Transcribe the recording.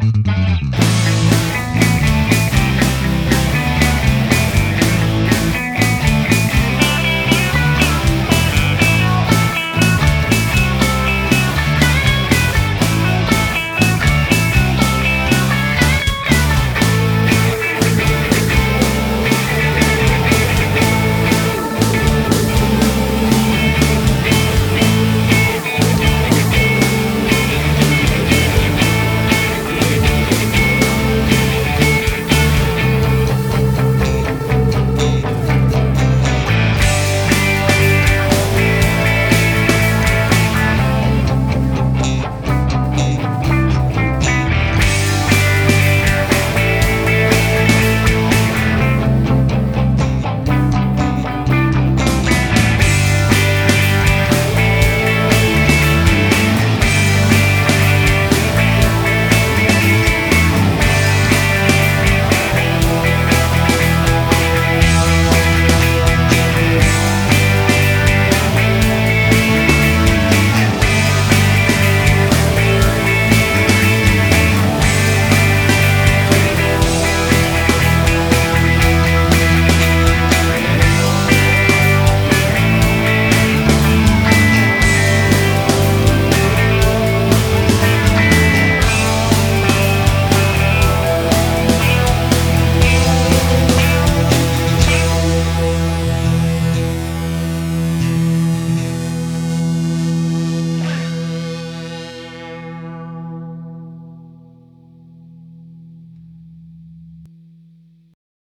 Bye.